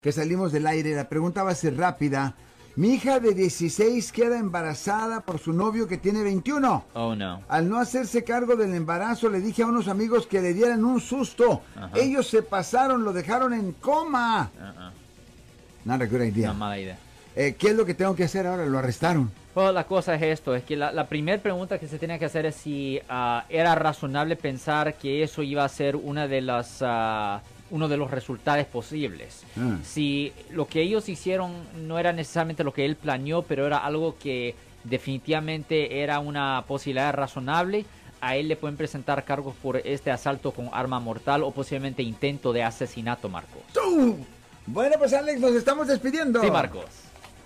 que salimos del aire, la pregunta va a ser rápida. Mi hija de 16 queda embarazada por su novio que tiene 21. Oh no. Al no hacerse cargo del embarazo, le dije a unos amigos que le dieran un susto. Ellos se pasaron, lo dejaron en coma. Uh-uh. Not a good idea. Una mala idea. Eh, ¿Qué es lo que tengo que hacer ahora? Lo arrestaron. Bueno, la cosa es esto, es que la, la primera pregunta que se tiene que hacer es si ah, era razonable pensar que eso iba a ser una de las ah, uno de los resultados posibles. Ah. Si lo que ellos hicieron no era necesariamente lo que él planeó, pero era algo que definitivamente era una posibilidad razonable, a él le pueden presentar cargos por este asalto con arma mortal o posiblemente intento de asesinato, Marcos. ¡Tú! Bueno, pues Alex, nos estamos despidiendo. Sí, Marcos.